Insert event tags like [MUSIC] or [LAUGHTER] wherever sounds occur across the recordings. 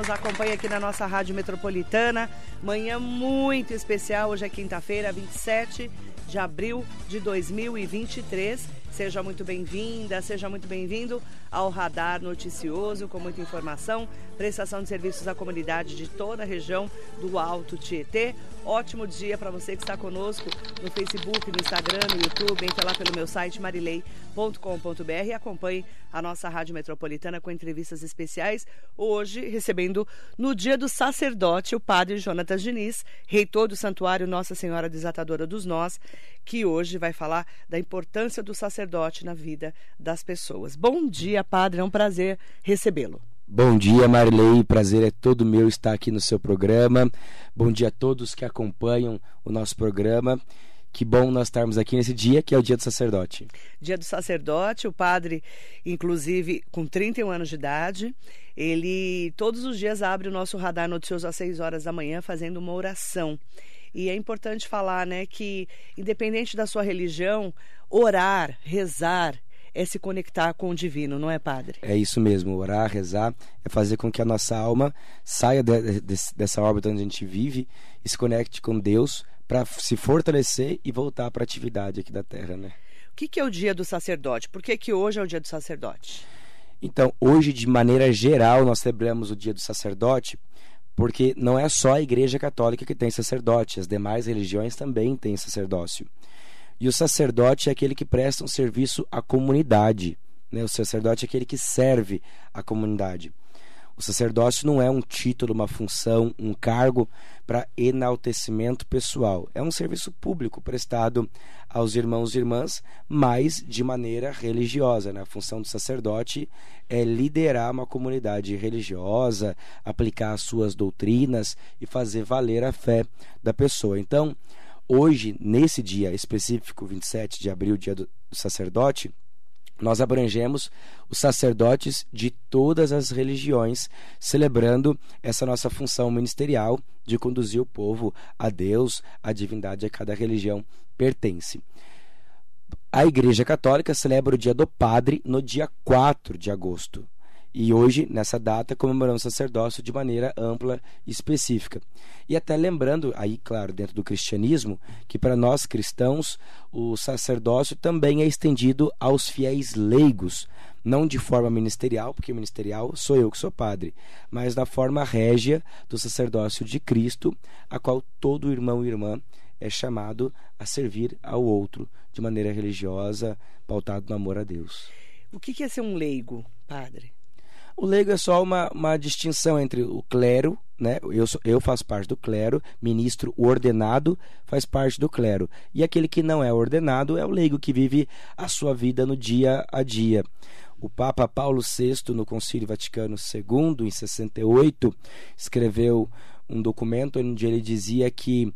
nos acompanha aqui na nossa Rádio Metropolitana. Manhã muito especial, hoje é quinta-feira, 27 de abril de 2023. Seja muito bem-vinda, seja muito bem-vindo ao Radar Noticioso, com muita informação, prestação de serviços à comunidade de toda a região do Alto Tietê. Ótimo dia para você que está conosco no Facebook, no Instagram, no YouTube, entre lá pelo meu site marilei.com.br e acompanhe a nossa Rádio Metropolitana com entrevistas especiais. Hoje, recebendo no dia do sacerdote, o padre Jonatas Diniz, reitor do Santuário Nossa Senhora Desatadora dos Nós, que hoje vai falar da importância do sacerdote na vida das pessoas. Bom dia, padre, é um prazer recebê-lo. Bom dia, Marilei. Prazer é todo meu estar aqui no seu programa. Bom dia a todos que acompanham o nosso programa. Que bom nós estarmos aqui nesse dia, que é o dia do sacerdote. Dia do sacerdote, o padre, inclusive com 31 anos de idade, ele todos os dias abre o nosso radar noticioso às 6 horas da manhã fazendo uma oração. E é importante falar, né, que independente da sua religião, orar, rezar, é se conectar com o divino, não é, padre? É isso mesmo, orar, rezar, é fazer com que a nossa alma saia de, de, dessa órbita onde a gente vive e se conecte com Deus para se fortalecer e voltar para a atividade aqui da Terra, né? O que, que, é o dia do sacerdote? Por que, que hoje é o dia do sacerdote? Então, hoje, de maneira geral, nós celebramos o dia do sacerdote porque não é só a Igreja Católica que tem sacerdote, as demais religiões também têm sacerdócio. E o sacerdote é aquele que presta um serviço à comunidade. Né? O sacerdote é aquele que serve à comunidade. O sacerdócio não é um título, uma função, um cargo para enaltecimento pessoal. É um serviço público prestado aos irmãos e irmãs, mas de maneira religiosa. Né? A função do sacerdote é liderar uma comunidade religiosa, aplicar as suas doutrinas e fazer valer a fé da pessoa. Então, hoje, nesse dia específico, 27 de abril, dia do sacerdote, nós abrangemos os sacerdotes de todas as religiões, celebrando essa nossa função ministerial de conduzir o povo a Deus, a divindade a cada religião pertence. A Igreja Católica celebra o Dia do Padre no dia 4 de agosto. E hoje, nessa data, comemoramos o sacerdócio de maneira ampla e específica. E até lembrando, aí, claro, dentro do cristianismo, que para nós cristãos o sacerdócio também é estendido aos fiéis leigos, não de forma ministerial, porque ministerial sou eu que sou padre, mas na forma régia do sacerdócio de Cristo, a qual todo irmão e irmã é chamado a servir ao outro de maneira religiosa, pautado no amor a Deus. O que é ser um leigo, padre? O leigo é só uma, uma distinção entre o clero, né? eu, sou, eu faço parte do clero, ministro ordenado faz parte do clero. E aquele que não é ordenado é o leigo que vive a sua vida no dia a dia. O Papa Paulo VI, no Concílio Vaticano II, em 68, escreveu um documento onde ele dizia que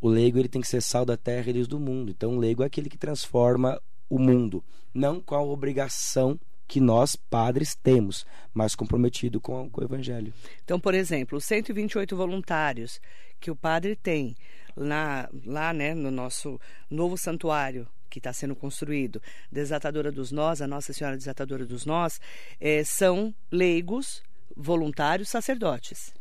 o leigo ele tem que ser sal da terra e luz do mundo. Então, o leigo é aquele que transforma o mundo, não com a obrigação que nós, padres, temos, mas comprometido com, com o Evangelho. Então, por exemplo, os 128 voluntários que o padre tem lá, lá né, no nosso novo santuário, que está sendo construído, Desatadora dos Nós, a Nossa Senhora Desatadora dos Nós, é, são leigos, voluntários, sacerdotes.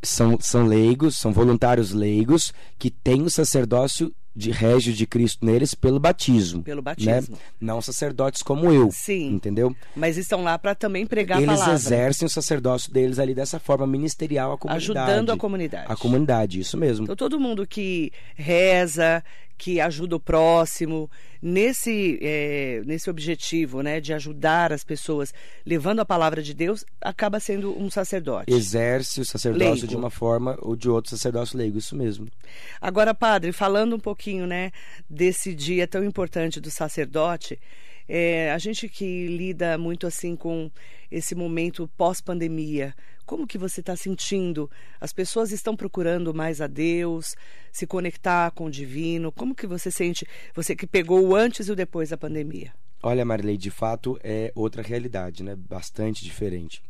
São, são leigos, são voluntários leigos que têm o sacerdócio de régio de Cristo neles pelo batismo. Pelo batismo. Né? Não sacerdotes como eu. Sim. Entendeu? Mas estão lá para também pregar Eles a palavra. exercem o sacerdócio deles ali dessa forma ministerial à comunidade. Ajudando a comunidade. A comunidade, isso mesmo. Então todo mundo que reza, que ajuda o próximo, nesse, é, nesse objetivo né, de ajudar as pessoas, levando a palavra de Deus, acaba sendo um sacerdote. Exerce o sacerdócio Leigo. de uma forma ou de outra, sacerdócio leigo, isso mesmo. Agora, padre, falando um pouquinho né, desse dia tão importante do sacerdote, é, a gente que lida muito assim com esse momento pós-pandemia, como que você está sentindo? As pessoas estão procurando mais a Deus, se conectar com o divino. Como que você sente? Você que pegou o antes e o depois da pandemia. Olha, Marilei, de fato é outra realidade, né? Bastante diferente.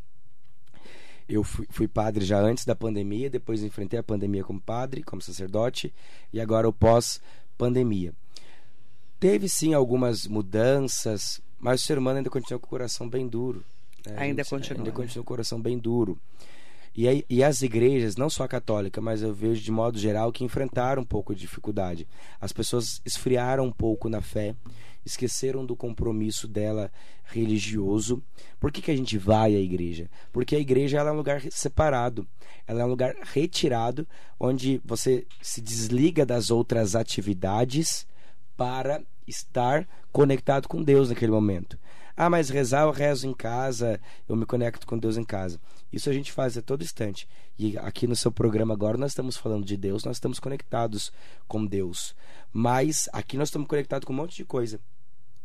Eu fui, fui, padre já antes da pandemia, depois enfrentei a pandemia como padre, como sacerdote, e agora o pós-pandemia. Teve sim algumas mudanças, mas o ser humano ainda continua com o coração bem duro. Né? Ainda continua. Ainda continua com o coração bem duro. E, e as igrejas, não só a católica, mas eu vejo de modo geral que enfrentaram um pouco de dificuldade. As pessoas esfriaram um pouco na fé, esqueceram do compromisso dela religioso. Por que, que a gente vai à igreja? Porque a igreja ela é um lugar separado, ela é um lugar retirado, onde você se desliga das outras atividades para estar conectado com Deus naquele momento. Ah, mas rezar eu rezo em casa, eu me conecto com Deus em casa. Isso a gente faz a todo instante. E aqui no seu programa agora nós estamos falando de Deus, nós estamos conectados com Deus. Mas aqui nós estamos conectados com um monte de coisa.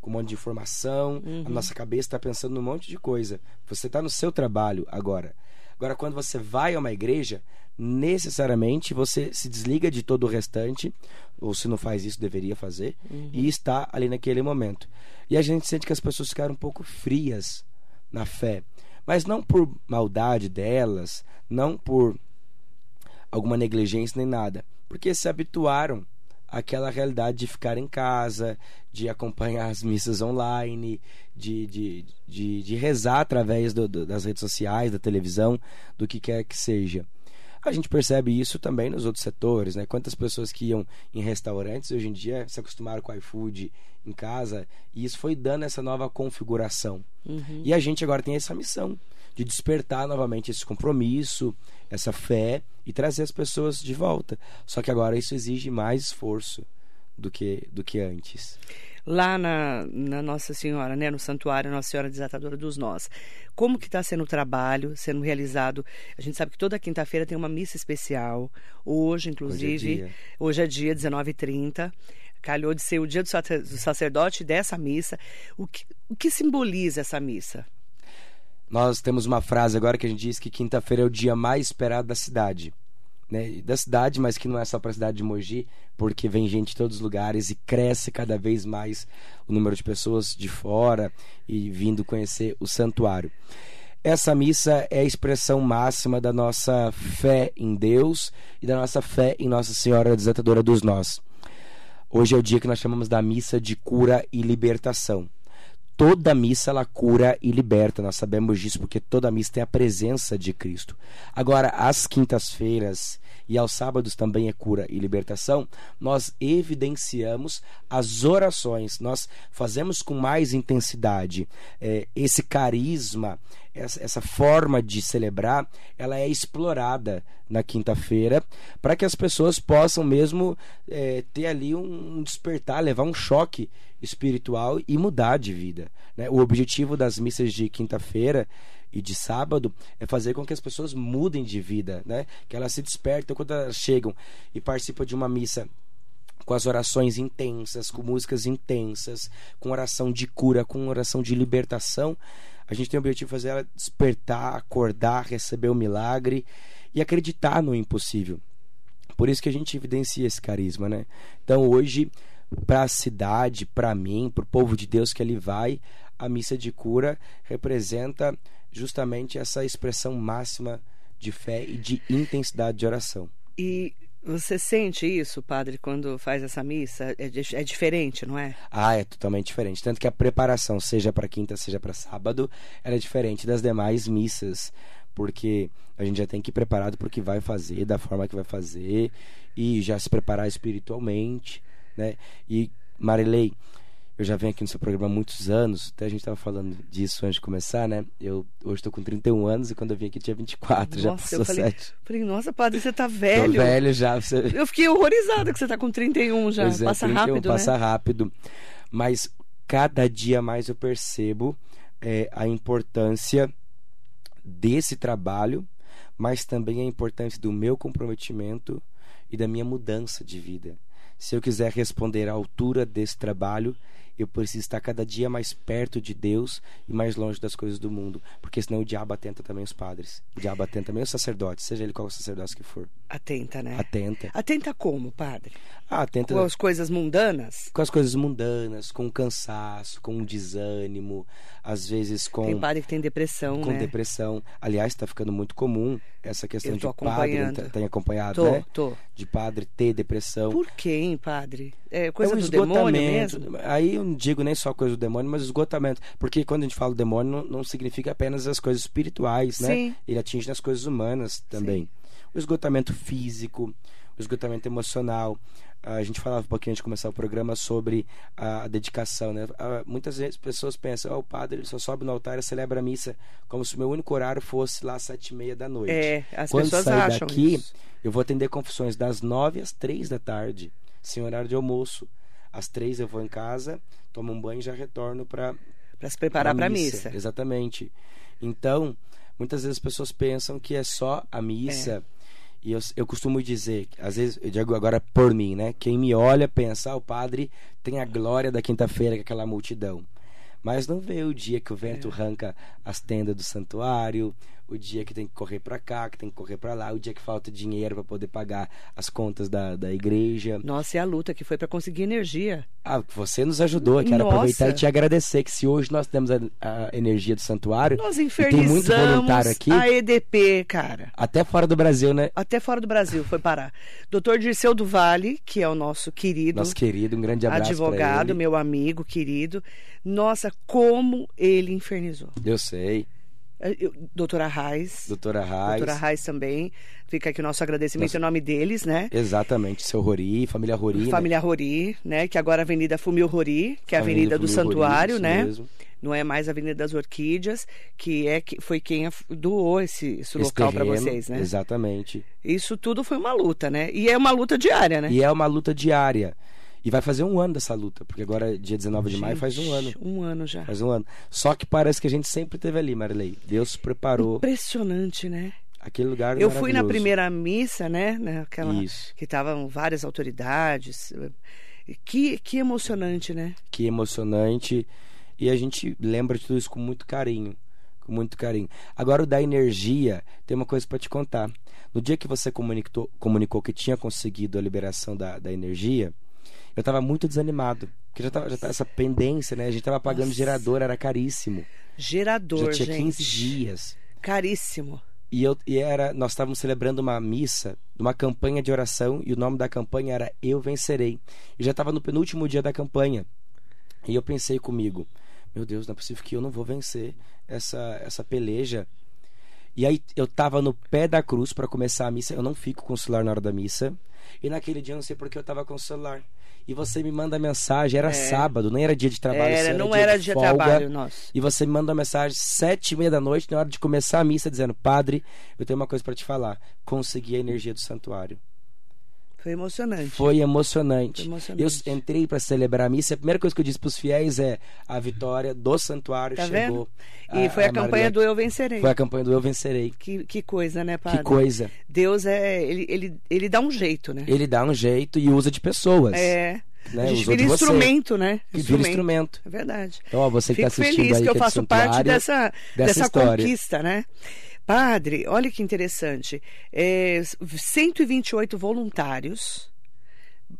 Com um monte de informação, uhum. a nossa cabeça está pensando num monte de coisa. Você está no seu trabalho agora. Agora, quando você vai a uma igreja, necessariamente você se desliga de todo o restante, ou se não faz isso, deveria fazer, uhum. e está ali naquele momento. E a gente sente que as pessoas ficaram um pouco frias na fé, mas não por maldade delas, não por alguma negligência nem nada, porque se habituaram àquela realidade de ficar em casa, de acompanhar as missas online, de, de, de, de rezar através do, do, das redes sociais, da televisão, do que quer que seja. A gente percebe isso também nos outros setores, né? Quantas pessoas que iam em restaurantes hoje em dia se acostumaram com o iFood em casa e isso foi dando essa nova configuração. Uhum. E a gente agora tem essa missão de despertar novamente esse compromisso, essa fé e trazer as pessoas de volta. Só que agora isso exige mais esforço do que do que antes lá na, na, Nossa Senhora, né, no Santuário Nossa Senhora Desatadora dos Nós. Como que está sendo o trabalho, sendo realizado? A gente sabe que toda quinta-feira tem uma missa especial. Hoje, inclusive, hoje é dia, dia 19h30 calhou de ser o dia do sacerdote dessa missa. O que, o que simboliza essa missa? Nós temos uma frase agora que a gente diz que quinta-feira é o dia mais esperado da cidade né, da cidade, mas que não é só para a cidade de Mogi, porque vem gente de todos os lugares e cresce cada vez mais o número de pessoas de fora e vindo conhecer o santuário. Essa missa é a expressão máxima da nossa fé em Deus e da nossa fé em Nossa Senhora Desatadora dos Nós. Hoje é o dia que nós chamamos da missa de cura e libertação toda missa ela cura e liberta. Nós sabemos disso porque toda missa tem a presença de Cristo. Agora, às quintas-feiras e aos sábados também é cura e libertação. Nós evidenciamos as orações, nós fazemos com mais intensidade é, esse carisma, essa, essa forma de celebrar, ela é explorada na quinta-feira para que as pessoas possam mesmo é, ter ali um despertar, levar um choque espiritual e mudar de vida. Né? O objetivo das missas de quinta-feira e de sábado é fazer com que as pessoas mudem de vida, né? que elas se despertem quando elas chegam e participam de uma missa com as orações intensas, com músicas intensas, com oração de cura, com oração de libertação. A gente tem o objetivo de fazer ela despertar, acordar, receber o milagre e acreditar no impossível. Por isso que a gente evidencia esse carisma, né? Então hoje para a cidade, para mim, para o povo de Deus que ali vai, a missa de cura representa justamente essa expressão máxima de fé e de intensidade de oração. E você sente isso, padre, quando faz essa missa? É, é, diferente, não é? Ah, é totalmente diferente. Tanto que a preparação, seja para quinta, seja para sábado, ela é diferente das demais missas. Porque a gente já tem que ir preparado para o que vai fazer, da forma que vai fazer, e já se preparar espiritualmente né? E Marilei, eu já venho aqui no seu programa há muitos anos, até a gente estava falando disso antes de começar, né? Eu hoje estou com 31 anos e quando eu vim aqui tinha 24, nossa, já passou eu falei, 7. Falei, nossa, padre, você tá velho. Tô velho já. Você... [LAUGHS] Eu fiquei horrorizada que você tá com 31 já. Pois é, passa 31, rápido, passa né? rápido. Mas cada dia mais eu percebo é, a importância desse trabalho, mas também a importância do meu comprometimento e da minha mudança de vida se eu quiser responder à altura desse trabalho eu preciso estar cada dia mais perto de Deus e mais longe das coisas do mundo, porque senão o diabo atenta também os padres, o diabo atenta também os sacerdotes, seja ele qual sacerdócio que for. Atenta, né? Atenta. Atenta como, padre? Ah, atenta com as coisas mundanas? Com as coisas mundanas, com cansaço, com desânimo, às vezes com Tem padre que tem depressão, com né? depressão. Aliás, está ficando muito comum essa questão Eu tô de padre, acompanhando. tem acompanhado, Tô, né? tô. De padre ter depressão. Por quê, hein, padre? É coisa é um do demônio esgotamento. mesmo? Aí eu não digo nem só coisa do demônio, mas esgotamento. Porque quando a gente fala demônio, não, não significa apenas as coisas espirituais, né? Sim. Ele atinge as coisas humanas também. O esgotamento físico, o esgotamento emocional. A gente falava um pouquinho antes de começar o programa sobre a dedicação, né? Muitas vezes pessoas pensam, oh, o padre ele só sobe no altar e celebra a missa como se o meu único horário fosse lá às sete e meia da noite. É, as Quando pessoas sair acham daqui, isso. eu vou atender confissões das nove às três da tarde, sem horário de almoço. Às três eu vou em casa, tomo um banho e já retorno para Para se preparar para a missa. Exatamente. Então, muitas vezes as pessoas pensam que é só a missa. E eu, eu costumo dizer, às vezes, eu digo agora por mim, né? Quem me olha pensa, ah, o padre tem a glória da quinta-feira com aquela multidão. Mas não vê o dia que o vento arranca as tendas do santuário, o dia que tem que correr para cá, que tem que correr para lá, o dia que falta dinheiro para poder pagar as contas da, da igreja. Nossa, e a luta que foi para conseguir energia. Ah, você nos ajudou. Quero Nossa. aproveitar e te agradecer que se hoje nós temos a, a energia do santuário, Nós e tem muito infernizamos voluntário aqui, a EDP, cara. até fora do Brasil, né? Até fora do Brasil foi parar. Doutor Dirceu do Vale, que é o nosso querido Nosso querido, um grande abraço advogado, meu amigo querido. Nossa, como ele infernizou. Eu sei. Eu- Doutora Raiz. Doutora Raiz. Doutora Raiz também. Fica aqui o nosso agradecimento Nossa. em nome deles, né? Exatamente, seu Rori, família Rori. né? Família Rori, né? Que agora é a Avenida Fumil Rori, que é a Avenida do Rori, Santuário, isso né? mesmo. Não é mais a Avenida das Orquídeas, que é que foi quem doou esse, esse local para vocês, né? Exatamente. Isso tudo foi uma luta, né? E é uma luta diária, né? E é uma luta diária. E vai fazer um ano dessa luta, porque agora, dia 19 de maio, faz um ano. Um ano já. Faz um ano. Só que parece que a gente sempre esteve ali, Marilei. Deus preparou Impressionante, né? aquele lugar Eu fui na primeira missa, né? Naquela, Isso. que estavam várias autoridades. Que, que emocionante, né? que emocionante e a gente lembra de tudo isso com muito carinho, com muito carinho. Agora o da energia, tem uma coisa para te contar. No dia que você comunicou, comunicou que tinha conseguido a liberação da, da energia, eu estava muito desanimado, porque já tava, já tava essa pendência, né? A gente estava pagando Nossa. gerador, era caríssimo. Gerador, já tinha gente. 15 dias. Caríssimo. E, eu, e era, nós estávamos celebrando uma missa, uma campanha de oração, e o nome da campanha era Eu Vencerei. E já estava no penúltimo dia da campanha. E eu pensei comigo, meu Deus, não é possível que eu não vou vencer essa, essa peleja. E aí eu estava no pé da cruz para começar a missa, eu não fico com o celular na hora da missa. E naquele dia eu não sei porque eu estava com o celular. E você me manda mensagem, era sábado, nem era dia de trabalho, isso Era, não dia era de dia de trabalho nosso. E você me manda uma mensagem sete e meia da noite, na hora de começar a missa, dizendo: Padre, eu tenho uma coisa para te falar. Consegui a energia do santuário. Foi emocionante. Foi emocionante. Foi emocionante. Eu entrei para celebrar a missa. A primeira coisa que eu disse para os fiéis é: a vitória do santuário Tá chegou. vendo? E foi a, campanha Marilete- do Eu Vencerei. Foi a campanha do Eu Vencerei. Que, que coisa, né, padre? Que coisa. Deus é. Ele, ele, ele dá um jeito, né? Ele dá um jeito e usa de pessoas. É. Né? A gente Usou vira instrumento, né? Que vira instrumento. É verdade. Então, ó, você que Fico está assistindo feliz aí, que eu é faço parte dessa, dessa dessa conquista, né? Padre, olha que interessante. É, 128 voluntários.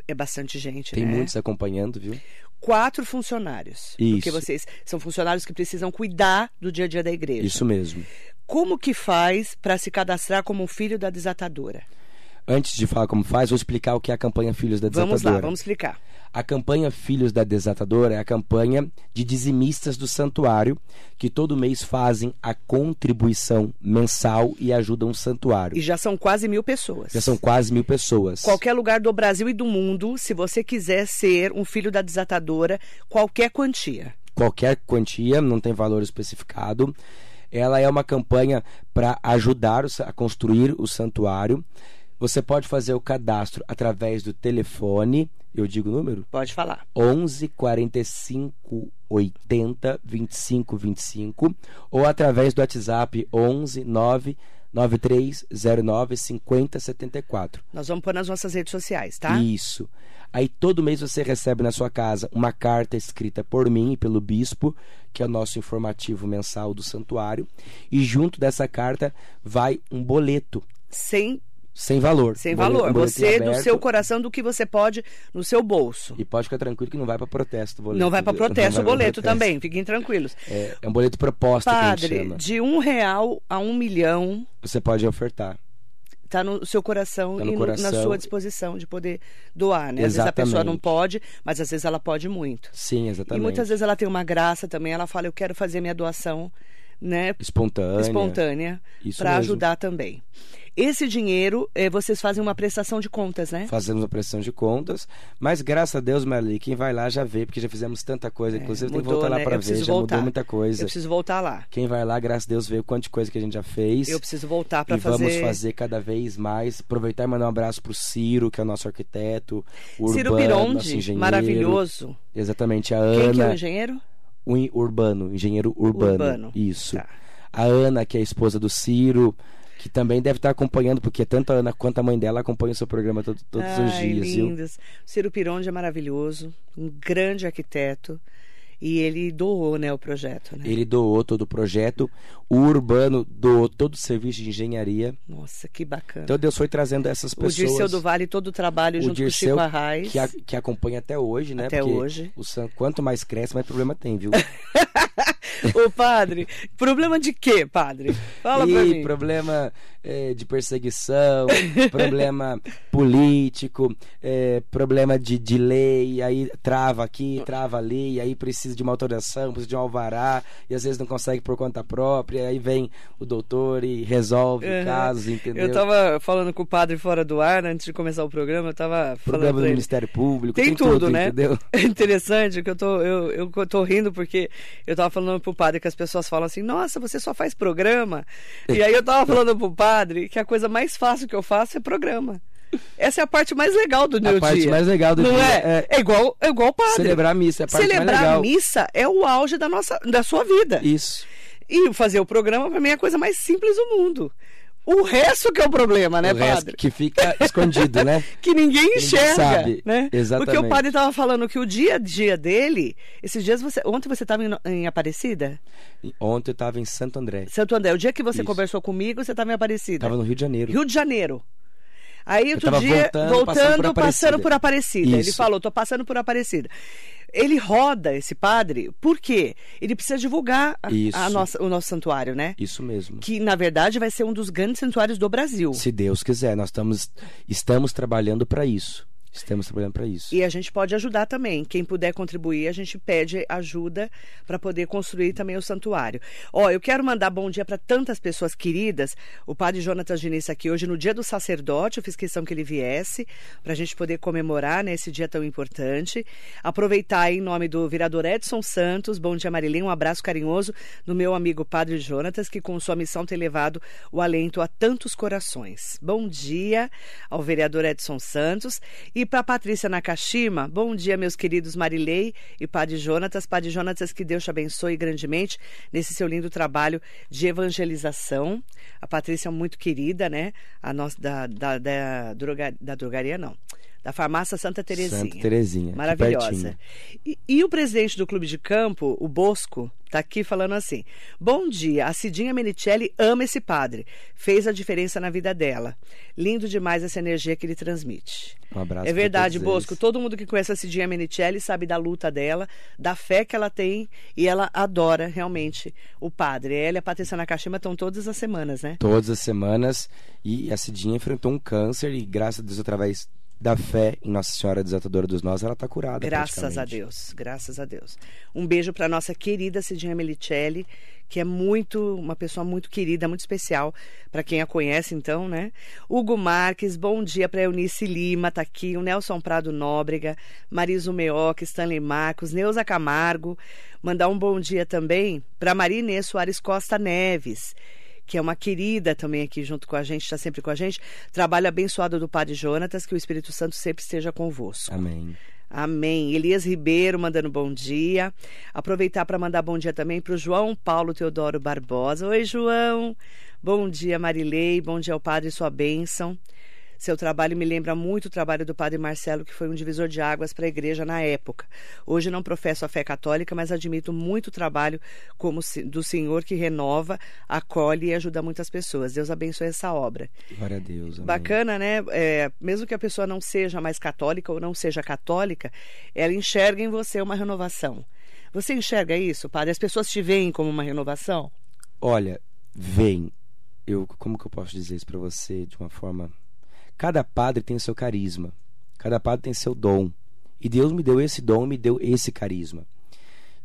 É bastante gente, Tem né? muitos acompanhando, viu? Quatro funcionários. Porque Isso. vocês são funcionários que precisam cuidar do dia a dia da igreja. Isso mesmo. Como que faz para se cadastrar como filho da desatadora? Antes de falar como faz, vou explicar o que é a campanha Filhos da Desatadora. Vamos lá, vamos explicar. A campanha Filhos da Desatadora é a campanha de dizimistas do santuário que todo mês fazem a contribuição mensal e ajudam o santuário. E já são quase mil pessoas. Já são quase mil pessoas. Qualquer lugar do Brasil e do mundo, se você quiser ser um filho da desatadora, qualquer quantia. Qualquer quantia, não tem valor especificado. Ela é uma campanha para ajudar a construir o santuário. Você pode fazer o cadastro através do telefone, eu digo o número? Pode falar. 11 45 80 25 25 ou através do WhatsApp 11 9 9309 50 74. Nós vamos pôr nas nossas redes sociais, tá? Isso. Aí todo mês você recebe na sua casa uma carta escrita por mim e pelo bispo, que é o nosso informativo mensal do santuário, e junto dessa carta vai um boleto. Sem sem valor. Sem valor. você, do seu coração, do que você pode no seu bolso. E pode ficar tranquilo que não vai para protesto o boleto. Não vai para protesto o boleto também, fiquem tranquilos. É, é um boleto proposta Padre, que a gente chama. de um real a um milhão. Você pode ofertar. Está no seu coração Tá no e no- coração. na sua disposição de poder doar, né? Às vezes a pessoa não Exatamente. pode, mas às vezes ela pode muito. Sim, exatamente. E muitas vezes ela tem uma graça também, ela fala, eu quero fazer minha doação, né? Espontânea. espontânea para ajudar também. Esse dinheiro, eh, vocês fazem uma prestação de contas, né? Fazemos a pressão de contas, mas graças a Deus, Marli, quem vai lá já vê, porque já fizemos tanta coisa. Inclusive, tem que É, mudou, voltar lá né? para Eu ver, já voltar. mudou muita coisa. Eu preciso voltar lá. Quem vai lá, graças a Deus, vê o quanto de coisa que a gente já fez. Eu preciso voltar para e vamos fazer. fazer cada vez mais. Aproveitar e mandar um abraço pro Ciro, que é o nosso arquiteto. O Ciro Urbano, nosso engenheiro. maravilhoso. Exatamente, a Quem que é o Ana. engenheiro? o urbano, engenheiro urbano. Urbano. Isso. Tá. A Ana, que é a esposa do Ciro, que também deve estar acompanhando, porque tanto a Ana quanto a mãe dela acompanham o seu programa todo- todos os Ai, dias. viu? lindos. O Ciro Pironde é maravilhoso, um grande arquiteto. E ele doou, né, o projeto, né? Ele doou todo o projeto. O Urbano doou todo o serviço de engenharia. Nossa, que bacana. Então Deus foi trazendo essas o pessoas. Dirceu do Vale, todo o trabalho o junto Dirceu, com o Chico Arraes. que, a- que acompanha até hoje, né? Até Porque hoje. O Sam, quanto mais cresce, mais problema tem, viu? [LAUGHS] [LAUGHS] Ô, padre, problema de quê, padre? Fala pra Ih, mim. problema eh, de perseguição, problema [LAUGHS] político, eh, problema de, de lei, aí trava aqui, trava ali, aí precisa de uma autorização, precisa de um alvará, e às vezes não consegue por conta própria, aí vem o doutor e resolve Uhum. o caso, entendeu? Eu tava falando com o padre fora do ar, né, antes de começar o programa, eu tava falando Problema pra do. Ministério Público, Tem, tudo, né? entendeu? É [LAUGHS] interessante que eu tô, eu, eu tô rindo porque eu tava falando pro padre que as pessoas falam assim, nossa, você só faz programa. E aí eu tava [LAUGHS] falando pro padre que a coisa mais fácil que eu faço é programa. Essa é a parte mais legal do meu A parte dia. mais legal do Não dia é? É igual, é igual o padre. celebrar a missa, é a parte mais Celebrar legal. a missa é o auge da, nossa, da sua vida. Isso. E fazer o programa, pra mim, é a coisa mais simples do mundo. O resto que é o problema, né, o resto padre? que fica [LAUGHS] escondido, né? que ninguém enxerga, sabe. né? Exatamente. Porque o padre estava falando que o dia a dia dele, esses dias você, ontem você estava em, em Aparecida, Ontem eu tava em Santo André. Santo André. O dia que você Isso. conversou comigo, você estava em Aparecida, Tava no Rio de Janeiro. Rio de Janeiro. Aí outro dia voltando, voltando, passando por passando por Aparecida. Aparecida. Ele falou, tô passando por Aparecida. Ele roda esse padre, por quê? Ele precisa divulgar a- a nossa- o nosso santuário, né? Isso mesmo. Que na verdade vai ser um dos grandes santuários do Brasil. Se Deus quiser, nós estamos, estamos trabalhando para isso. Estamos trabalhando para isso. E a gente pode ajudar também. Quem puder contribuir, a gente pede ajuda para poder construir também o santuário. Ó, eu quero mandar bom dia para tantas pessoas queridas. O padre Jonatas Diniz aqui hoje, no dia do sacerdote, eu fiz questão que ele viesse para a gente poder comemorar nesse dia tão importante. Aproveitar em nome do vereador Edson Santos, bom dia Marilene, um abraço carinhoso do meu amigo padre Jonatas, que com sua missão tem levado o alento a tantos corações. Bom dia ao vereador Edson Santos e para Patrícia Nakashima, bom dia, meus queridos Marilei e Padre Jonatas. Padre Jonatas, que Deus te abençoe grandemente nesse seu lindo trabalho de evangelização. A Patrícia é muito querida, né? A nossa da, da, da, droga- da drogaria, não. Da farmácia Santa Terezinha. Santa Terezinha. Maravilhosa. E, e o presidente do clube de campo, o Bosco, tá aqui falando assim: Bom dia, a Cidinha Menicelli ama esse padre. Fez a diferença na vida dela. Lindo demais essa energia que ele transmite. Um abraço É verdade, Bosco. eles. Todo mundo que conhece a Cidinha Menicelli sabe da luta dela, da fé que ela tem e ela adora realmente o padre. Ela e a Patrícia Nakashima estão todas as semanas, né? Todas as semanas. E a Cidinha enfrentou um câncer e, graças a Deus, através da fé em Nossa Senhora Desatadora dos Nós, ela está curada. Graças a. Deus, graças a Deus. Um beijo para nossa querida Cidinha Melicelli, que é muito uma pessoa muito querida, muito especial para quem a conhece, então, né? Hugo Marques, bom dia para Eunice Lima, tá aqui, o Nelson Prado Nóbrega, Mariso Meoca, Stanley Marcos, Neuza Camargo, mandar um bom dia também para Maria Inês Soares Costa Neves que é uma querida também aqui junto com a gente, está sempre com a gente. Trabalho abençoado do Padre Jonatas, que o Espírito Santo sempre esteja convosco. Amém. Amém. Elias Ribeiro mandando bom dia. Aproveitar para mandar bom dia também para o João Paulo Teodoro Barbosa. Oi, João. Bom dia, Marilei. Bom dia ao Padre e sua bênção. Seu trabalho me lembra muito o trabalho do padre Marcelo, que foi um divisor de águas para a igreja na época. Hoje não professo a fé católica, mas admito muito o trabalho como do senhor que renova, acolhe e ajuda muitas pessoas. Deus abençoe essa obra. Glória a Deus. Amém. Bacana, né? É, mesmo que a pessoa não seja mais católica ou não seja católica, ela enxerga em você uma renovação. Você enxerga isso, padre? As pessoas te veem como uma renovação? Olha, veem. Eu, como que eu posso dizer isso para você de uma forma? Cada padre tem o seu carisma. Cada padre tem seu dom. E Deus me deu esse dom, me deu esse carisma.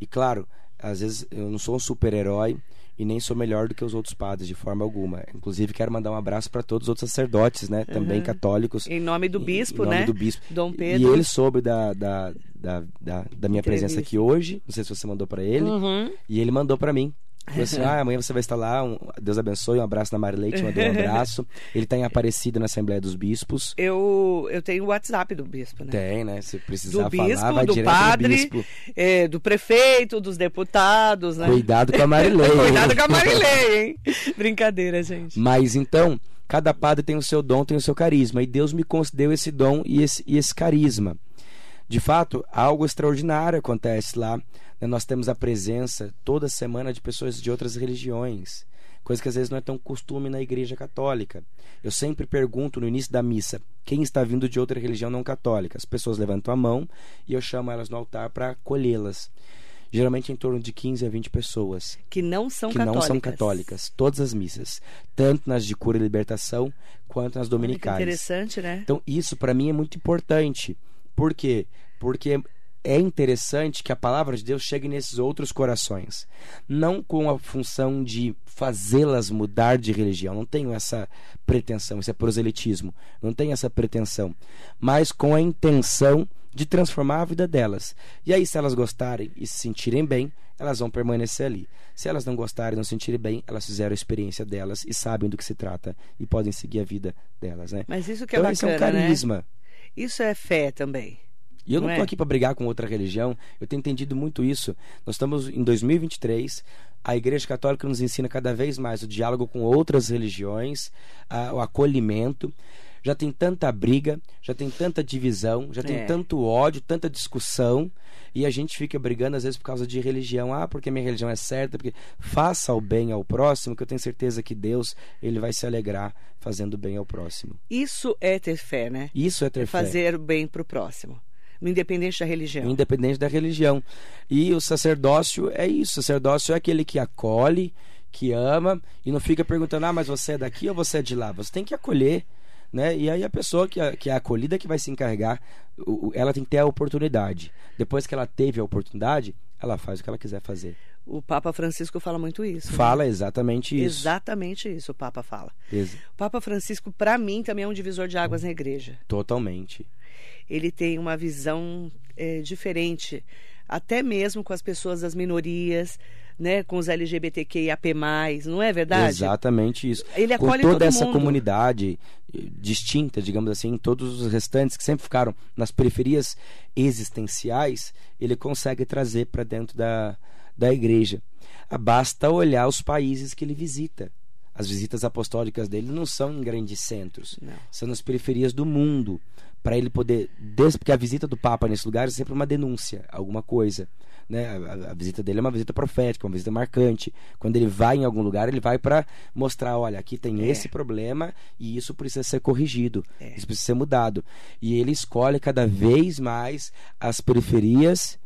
E claro, às vezes eu não sou um super-herói e nem sou melhor do que os outros padres de forma alguma. Inclusive quero mandar um abraço para todos os outros sacerdotes, né, também uhum. católicos. Em nome do bispo, em, em nome né? do bispo. Dom Pedro. E ele soube da, da, da, da, da minha presença aqui hoje. Não sei se você mandou para ele. Uhum. E ele mandou para mim. Falou assim: [LAUGHS] ah, amanhã você vai estar lá. Um, Deus abençoe. Um abraço da Marileite, mandou um abraço. [LAUGHS] Ele está em Aparecida na Assembleia dos Bispos. Eu, eu tenho o WhatsApp do bispo, né? Tem, né? Se precisar do bispo, falar, vai do direto padre, do bispo. É, do prefeito, dos deputados, né? Cuidado com a Marilei. [LAUGHS] Cuidado com a Marilei, hein? Brincadeira, gente. Mas então, cada padre tem o seu dom, tem o seu carisma. E Deus me concedeu esse dom e esse, e esse carisma. De fato, algo extraordinário acontece lá. Né? Nós temos a presença toda semana de pessoas de outras religiões, coisa que às vezes não é tão costume na Igreja Católica. Eu sempre pergunto no início da missa quem está vindo de outra religião não católica. As pessoas levantam a mão e eu chamo elas no altar para acolhê-las geralmente em torno de 15 a 20 pessoas que não são que católicas. não são católicas, todas as missas, tanto nas de cura e libertação quanto nas dominicais. Interessante, né? Então isso para mim é muito importante. Por quê? Porque é interessante que a palavra de Deus chegue nesses outros corações, não com a função de fazê-las mudar de religião, não tenho essa pretensão, isso é proselitismo, não tenho essa pretensão, mas com a intenção de transformar a vida delas. E aí, se elas gostarem e se sentirem bem, elas vão permanecer ali. Se elas não gostarem, não se sentirem bem, elas fizeram a experiência delas e sabem do que se trata e podem seguir a vida delas, né? Mas isso que é então, bacana, isso é um carisma. Né? Isso é fé também. E eu não estou é? aqui para brigar com outra religião, eu tenho entendido muito isso. Nós estamos em 2023, a Igreja Católica nos ensina cada vez mais o diálogo com outras religiões, a, o acolhimento. Já tem tanta briga, já tem tanta divisão, já tem É. tanto ódio, tanta discussão, e a gente fica brigando às vezes por causa de religião. Ah, porque minha religião é certa, porque faça o bem ao próximo, que eu tenho certeza que Deus, ele vai se alegrar fazendo bem ao próximo. Isso é ter fé, né? Isso é ter É fé. fazer o bem pro próximo. Independente da religião. independente da religião. E o sacerdócio é isso. O sacerdócio é aquele que acolhe, que ama e não fica perguntando: ah, mas você é daqui ou você é de lá? Você tem que acolher. Né? E aí a pessoa que é, que é acolhida que vai se encarregar, o- ela tem que ter a oportunidade. Depois que ela teve a oportunidade, ela faz o que ela quiser fazer. O Papa Francisco fala muito isso. né? Fala exatamente isso. Exatamente isso o Papa fala. Ex- O Papa Francisco, para mim, também é um divisor de águas na igreja. Totalmente. Ele tem uma visão é, diferente, até mesmo com as pessoas das minorias, né, com os LGBTQIAP+, não é verdade? Exatamente isso. Ele Com acolhe toda todo essa mundo. comunidade eh, distinta, digamos assim, todos os restantes que sempre ficaram nas periferias existenciais, ele consegue trazer para dentro da, da igreja. Ah, Basta olhar os países que ele visita. As visitas apostólicas dele não são em grandes centros, Não. são nas periferias do mundo, para ele poder, porque a visita do Papa nesse lugar é sempre uma denúncia, alguma coisa. Né? A, a- a visita dele é uma visita profética, uma visita marcante. Quando ele vai em algum lugar, ele vai para mostrar, olha, aqui tem É. esse problema e isso precisa ser corrigido, É. isso precisa ser mudado. E ele escolhe cada vez mais as periferias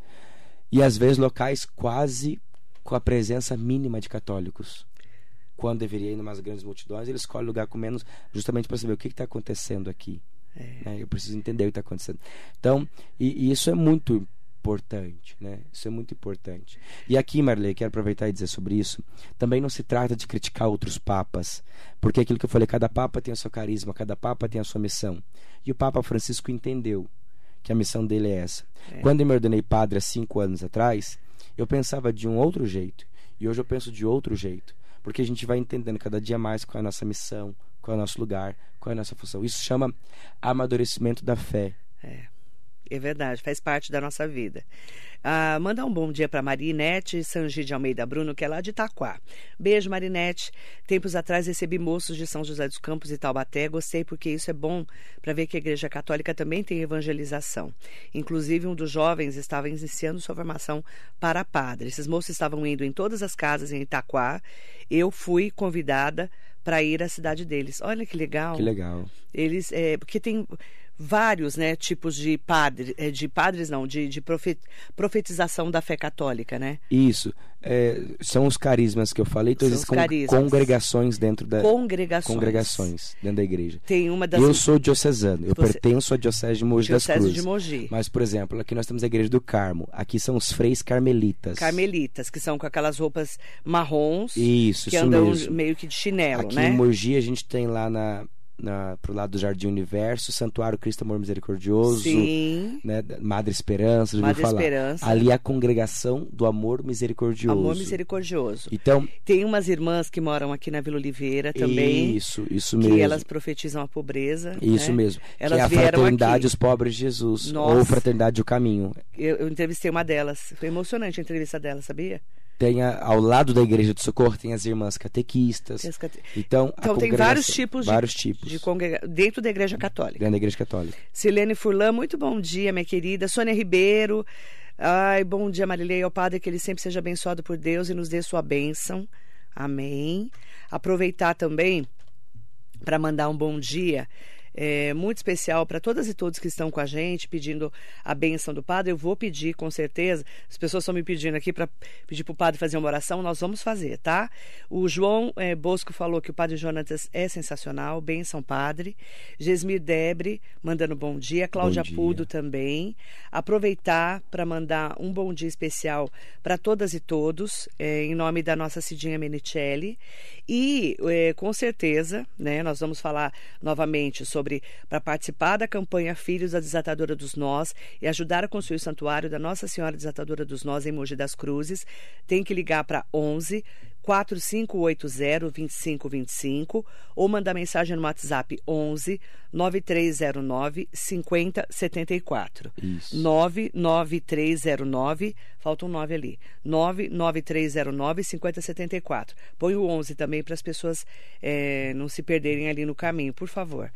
e às vezes locais quase com a presença mínima de católicos. Quando deveria ir em umas grandes multidões, ele escolhe lugar com menos, justamente para saber o que está acontecendo aqui. É. né? Eu preciso entender o que está acontecendo. Então, e, e isso é muito importante, né? Isso é muito importante. E aqui, Marley, quero aproveitar e dizer sobre isso. Também não se trata de criticar outros papas, porque aquilo que eu falei, cada papa tem o seu carisma, cada papa tem a sua missão. E o Papa Francisco entendeu que a missão dele é essa. É. Quando eu me ordenei padre há cinco anos atrás, eu pensava de um outro jeito. E hoje eu penso de outro jeito. Porque a gente vai entendendo cada dia mais qual é a nossa missão, qual é o nosso lugar, qual é a nossa função. Isso chama amadurecimento da fé. É verdade, faz parte da nossa vida. Ah, manda um bom dia para Marinete Sangi de Almeida Bruno, que é lá de Itaquá. Beijo, Marinete. Tempos atrás recebi moços de São José dos Campos e Taubaté. Gostei porque isso é bom para ver que a Igreja Católica também tem evangelização. Inclusive, um dos jovens estava iniciando sua formação para padre. Esses moços estavam indo em todas as casas em Itaquá. Eu fui convidada para ir à cidade deles. Olha que legal. Que legal. Eles, é, porque tem vários né, tipos de padres, eh, de padres não, de, de profetização da fé católica, né? Isso. É, são os carismas que eu falei, então existem congregações dentro da congregações. congregações dentro da igreja. Tem uma das Eu sou diocesano, eu Você... pertenço à diocese de Mogi diocese das Cruzes. de Mogi. Mas por exemplo, aqui nós temos a igreja do Carmo. Aqui são os freis carmelitas. Carmelitas, que são com aquelas roupas marrons, isso, que isso andam mesmo. meio que de chinelo, aqui né? Aqui em Mogi a gente tem lá na na, pro lado do Jardim Universo, Santuário Cristo Amor Misericordioso, Sim. Né, Madre Esperança, Madre falar. Esperança. Ali é a congregação do Amor Misericordioso. Amor Misericordioso. Então, tem umas irmãs que moram aqui na Vila Oliveira também. Isso, isso mesmo. Que elas profetizam a pobreza. Isso né? mesmo. Elas que é a Fraternidade aqui. os Pobres de Jesus, Nossa. ou Fraternidade do Caminho. Eu, eu entrevistei uma delas. Foi emocionante a entrevista dela, sabia? Tem a, ao lado da igreja do socorro tem as irmãs catequistas. Cate... então então tem vários tipos vários de, tipos. de congrega... dentro da igreja católica. Dentro da igreja católica. Silene Furlan muito bom dia minha querida. Sônia Ribeiro ai bom dia Marilei ao Padre que ele sempre seja abençoado por Deus e nos dê sua bênção. Amém. Aproveitar também para mandar um bom dia é, muito especial para todas e todos que estão com a gente, pedindo a benção do padre. Eu vou pedir, com certeza. As pessoas estão me pedindo aqui para pedir para o padre fazer uma oração, nós vamos fazer, tá? O João é, Bosco falou que o padre Jonatas é sensacional, benção padre. Gesmir Debre mandando bom dia, Cláudia bom dia. Pudo também. Aproveitar para mandar um bom dia especial para todas e todos, é, em nome da nossa Cidinha Menicelli. E, é, com certeza, né, nós vamos falar novamente sobre para participar da campanha Filhos da Desatadora dos Nós e ajudar a construir o santuário da Nossa Senhora Desatadora dos Nós em Mogi das Cruzes, tem que ligar para 11 4580-2525 ou mandar mensagem no WhatsApp 11 9309 5074. Isso. 99309, falta um 9 ali. 99309 5074. Põe o 11 também para as pessoas é, não se perderem ali no caminho, por favor.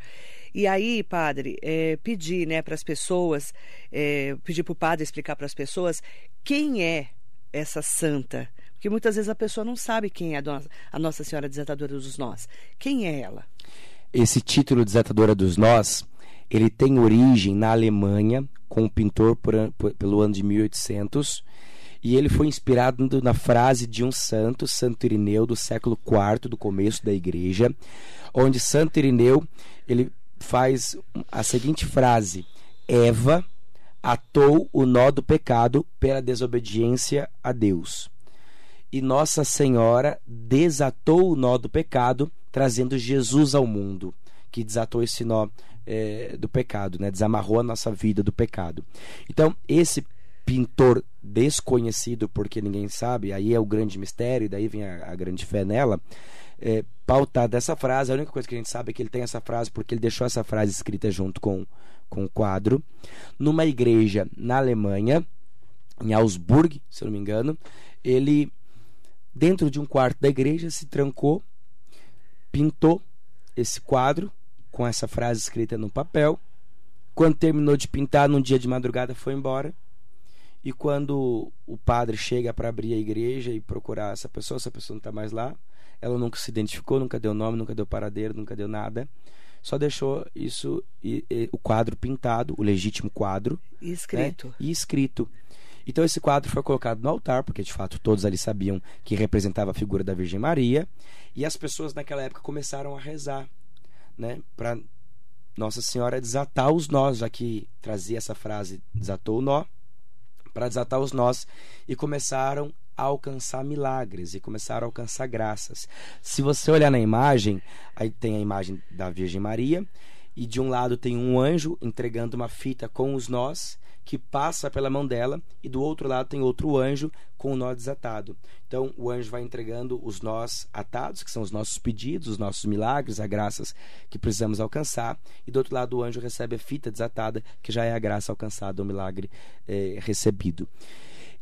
E aí, padre, é, pedir né, para as pessoas, é, pedir para o padre explicar para as pessoas quem é essa santa porque muitas vezes a pessoa não sabe quem é a Nossa Senhora Desatadora dos Nós. Quem é ela? Esse título Desatadora dos Nós, ele tem origem na Alemanha, com um pintor por, por, pelo ano de 1800, e ele foi inspirado na frase de um santo, Santo Irineu, do século IV, do começo da igreja, onde Santo Irineu ele faz a seguinte frase: Eva atou o nó do pecado pela desobediência a Deus e Nossa Senhora desatou o nó do pecado, trazendo Jesus ao mundo, que desatou esse nó é, do pecado, né? desamarrou a nossa vida do pecado. Então, esse pintor desconhecido, porque ninguém sabe, aí é o grande mistério, e daí vem a, a grande fé nela, é, pautar dessa frase. A única coisa que a gente sabe é que ele tem essa frase porque ele deixou essa frase escrita junto com, com o quadro, numa igreja na Alemanha, em Augsburg, se eu não me engano. Ele dentro de um quarto da igreja, se trancou, pintou esse quadro com essa frase escrita no papel. Quando terminou de pintar, num dia de madrugada, foi embora. E quando o padre chega para abrir a igreja e procurar essa pessoa, essa pessoa não está mais lá. Ela nunca se identificou, nunca deu nome, nunca deu paradeiro, nunca deu nada. Só deixou isso, e, e, o quadro pintado, o legítimo quadro. E escrito. Né? E escrito. Então esse quadro foi colocado no altar, porque de fato todos ali sabiam que representava a figura da Virgem Maria, e as pessoas naquela época começaram a rezar, né, para Nossa Senhora desatar os nós, já que trazia essa frase desatou o nó, para desatar os nós e começaram a alcançar milagres e começaram a alcançar graças. Se você olhar na imagem, aí tem a imagem da Virgem Maria e de um lado tem um anjo entregando uma fita com os nós que passa pela mão dela e do outro lado tem outro anjo com o nó desatado. Então o anjo vai entregando os nós atados, que são os nossos pedidos, os nossos milagres, as graças que precisamos alcançar, e do outro lado o anjo recebe a fita desatada, que já é a graça alcançada, o milagre é, recebido.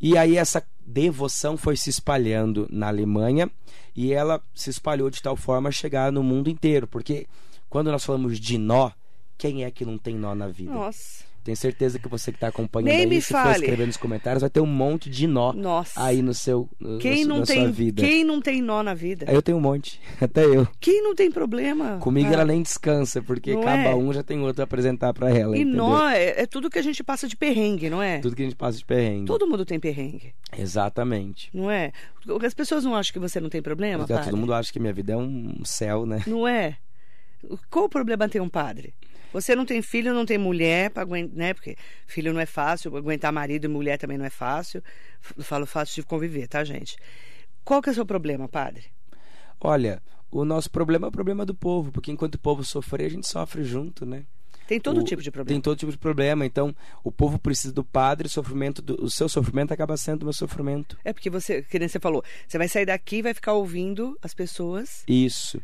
E aí essa devoção foi se espalhando na Alemanha e ela se espalhou de tal forma a chegar no mundo inteiro, porque quando nós falamos de nó, quem é que não tem nó na vida? Nossa. Tenho certeza que você que está acompanhando Nem aí, me se fale. for escrever nos comentários, vai ter um monte de nó Nossa. aí no seu no, Quem no, não na tem, sua vida. quem não tem nó na vida? Eu tenho um monte, [LAUGHS] até eu. Quem não tem problema? Comigo Ah, ela nem descansa, porque Não cada é? um já tem outro a apresentar para ela, E entendeu? nó é, é tudo que a gente passa de perrengue, não é? Tudo que a gente passa de perrengue. Todo mundo tem perrengue, Exatamente. não é? As pessoas não acham que você não tem problema, padre? todo mundo acha que minha vida é um céu, né? Não é? Qual o problema ter um padre? Você não tem filho, não tem mulher, pra aguentar, né? Porque filho não é fácil, aguentar marido e mulher também não é fácil. Falo fácil de conviver, tá, gente? Qual que é o seu problema, padre? Olha, o nosso problema é o problema do povo, porque enquanto o povo sofrer, a gente sofre junto, né? Tem todo O- tipo de problema. Tem todo tipo de problema. Então, o povo precisa do padre, o sofrimento do, o seu sofrimento acaba sendo o meu sofrimento. É porque você, que nem você falou, você vai sair daqui e vai ficar ouvindo as pessoas Isso.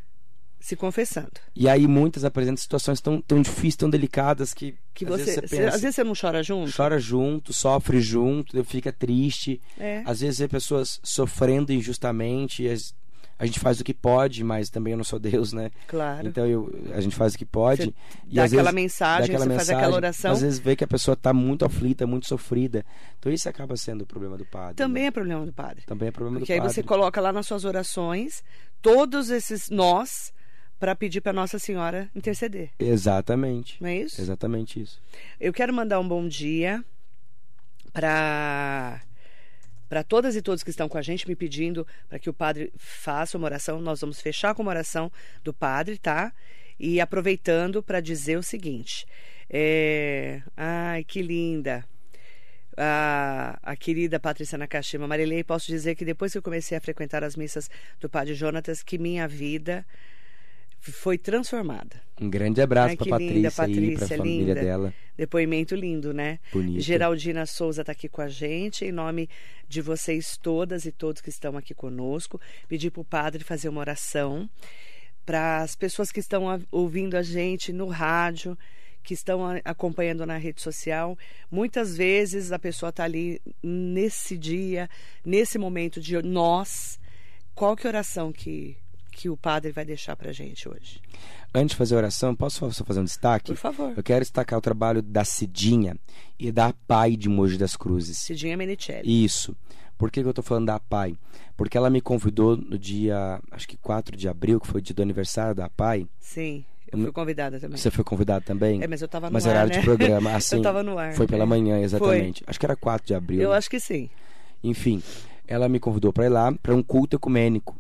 Se confessando. E aí muitas apresentam situações tão, tão difíceis, tão delicadas que, Que às você, vezes você pensa, às vezes você não chora junto? chora junto, sofre junto, fica triste. É. Às vezes vê pessoas sofrendo injustamente, e as- a gente faz o que pode, mas também eu não sou Deus, né? Claro. Então eu, a gente faz o que pode. Você e dá às aquela vezes- mensagem, dá aquela você faz aquela mensagem, oração. Às vezes vê que a pessoa está muito aflita, muito sofrida. Então isso acaba sendo o problema do padre. Também né? é problema do padre. Também é problema Porque do aí padre. você coloca lá nas suas orações todos esses nós para pedir para Nossa Senhora interceder. Exatamente. Não é isso? Exatamente isso. Eu quero mandar um bom dia para para todas e todos que estão com a gente me pedindo para que o padre faça uma oração. Nós vamos fechar com uma oração do padre, tá? E aproveitando para dizer o seguinte: é... ai que linda. A, a querida Patrícia Nakashima Marilei, posso dizer que depois que eu comecei a frequentar as missas do Padre Jonatas, que minha vida foi transformada. Um grande abraço para Patrícia, linda, Patrícia, para a família dela. Depoimento lindo, né? Bonito. Geraldina Souza está aqui com a gente, em nome de vocês todas e todos que estão aqui conosco. Pedir para o padre fazer uma oração para as pessoas que estão ouvindo a gente no rádio, que estão acompanhando na rede social. Muitas vezes a pessoa está ali nesse dia, nesse momento de nós. Qual que é oração que, que o padre vai deixar para a gente hoje? Antes de fazer a oração, posso só fazer um destaque? Por favor. Eu quero destacar o trabalho da Cidinha e da Pai de Mogi das Cruzes. Cidinha Menicelli. Isso. Por que que eu estou falando da Pai? Porque ela me convidou no dia, acho que 4 de abril, que foi o dia do aniversário da Pai. Sim, eu Hum. fui convidada também. Você foi convidado também? É, mas eu estava no Mas ar, horário né? de programa, assim. [LAUGHS] eu estava no ar. Foi pela é. manhã, exatamente. Acho que era 4 de abril. Eu né? acho que sim. Enfim, ela me convidou para ir lá para um culto ecumênico.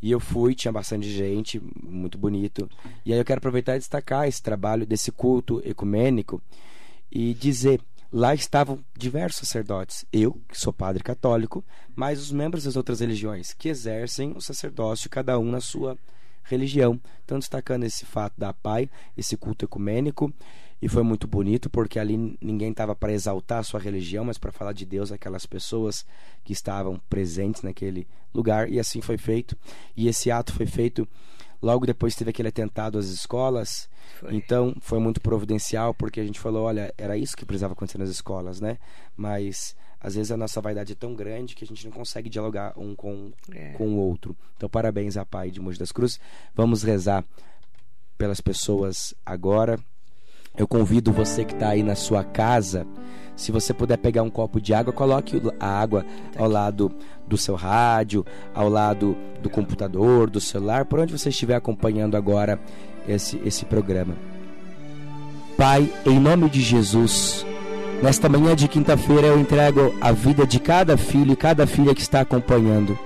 E eu fui, tinha bastante gente, muito bonito. E aí eu quero aproveitar e destacar esse trabalho desse culto ecumênico e dizer, lá estavam diversos sacerdotes, eu, que sou padre católico, mas os membros das outras religiões que exercem o sacerdócio cada um na sua religião. Então destacando esse fato da PAI, esse culto ecumênico, e foi muito bonito porque ali ninguém estava para exaltar a sua religião, mas para falar de Deus aquelas pessoas que estavam presentes naquele lugar e assim foi feito. E esse ato foi feito logo depois teve aquele atentado às escolas. Foi. Então foi muito providencial porque a gente falou, olha, era isso que precisava acontecer nas escolas, né? Mas às vezes a nossa vaidade é tão grande que a gente não consegue dialogar um com, É. com o outro. Então parabéns à Pai de Mogi das Cruzes. Vamos rezar pelas pessoas agora. Eu convido você que está aí na sua casa, se você puder pegar um copo de água, coloque a água ao lado do seu rádio, ao lado do computador, do celular, por onde você estiver acompanhando agora esse, esse programa. Pai, em nome de Jesus, nesta manhã de quinta-feira eu entrego a vida de cada filho e cada filha que está acompanhando.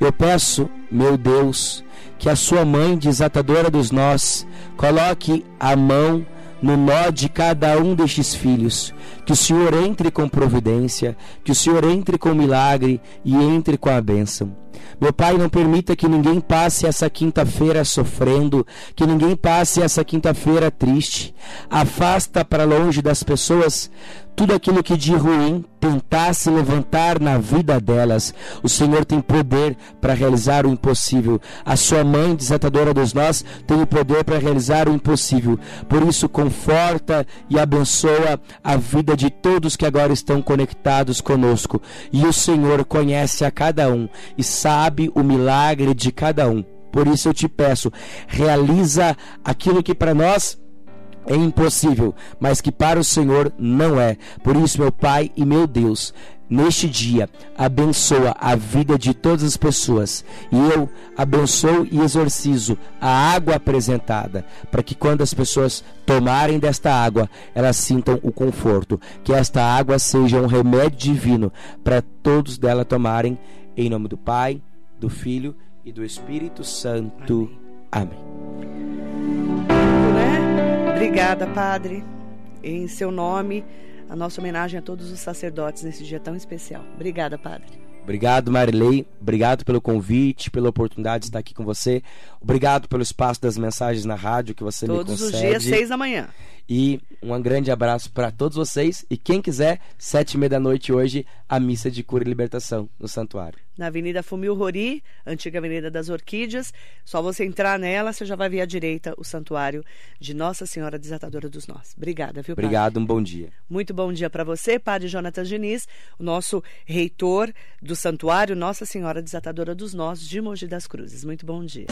Eu peço, meu Deus, que a sua mãe, desatadora dos nós, coloque a mão no nó de cada um destes filhos. Que o Senhor entre com providência, que o Senhor entre com milagre e entre com a bênção. Meu Pai, não permita que ninguém passe essa quinta-feira sofrendo, que ninguém passe essa quinta-feira triste. Afasta para longe das pessoas tudo aquilo que de ruim tentasse levantar na vida delas. O Senhor tem poder para realizar o impossível. A sua mãe, desatadora dos nós, tem o poder para realizar o impossível. Por isso, conforta e abençoa a vida de todos que agora estão conectados conosco. E o Senhor conhece a cada um e sabe o milagre de cada um. Por isso eu te peço, realiza aquilo que para nós é impossível, mas que para o Senhor não é. Por isso, meu Pai e meu Deus, neste dia, abençoa a vida de todas as pessoas. E eu abençoo e exorcizo a água apresentada, para que quando as pessoas tomarem desta água, elas sintam o conforto. Que esta água seja um remédio divino para todos dela tomarem. Em nome do Pai, do Filho e do Espírito Santo. Amém. Amém. Obrigada, Padre. Em seu nome, a nossa homenagem a todos os sacerdotes nesse dia tão especial. Obrigada, Padre. Obrigado, Marilei. Obrigado pelo convite, pela oportunidade de estar aqui com você. Obrigado pelo espaço das mensagens na rádio que você todos me concede. Todos os dias, seis da manhã. E um grande abraço para todos vocês. E quem quiser, sete e meia da noite hoje, a missa de cura e libertação no santuário. Na Avenida Fumil Rori, antiga Avenida das Orquídeas. Só você entrar nela, você já vai ver à direita o santuário de Nossa Senhora Desatadora dos Nós. Obrigada, viu, Obrigado, um bom dia. Muito bom dia para você, Padre Jonathan Diniz, o nosso reitor do santuário Nossa Senhora Desatadora dos Nós de Mogi das Cruzes. Muito bom dia.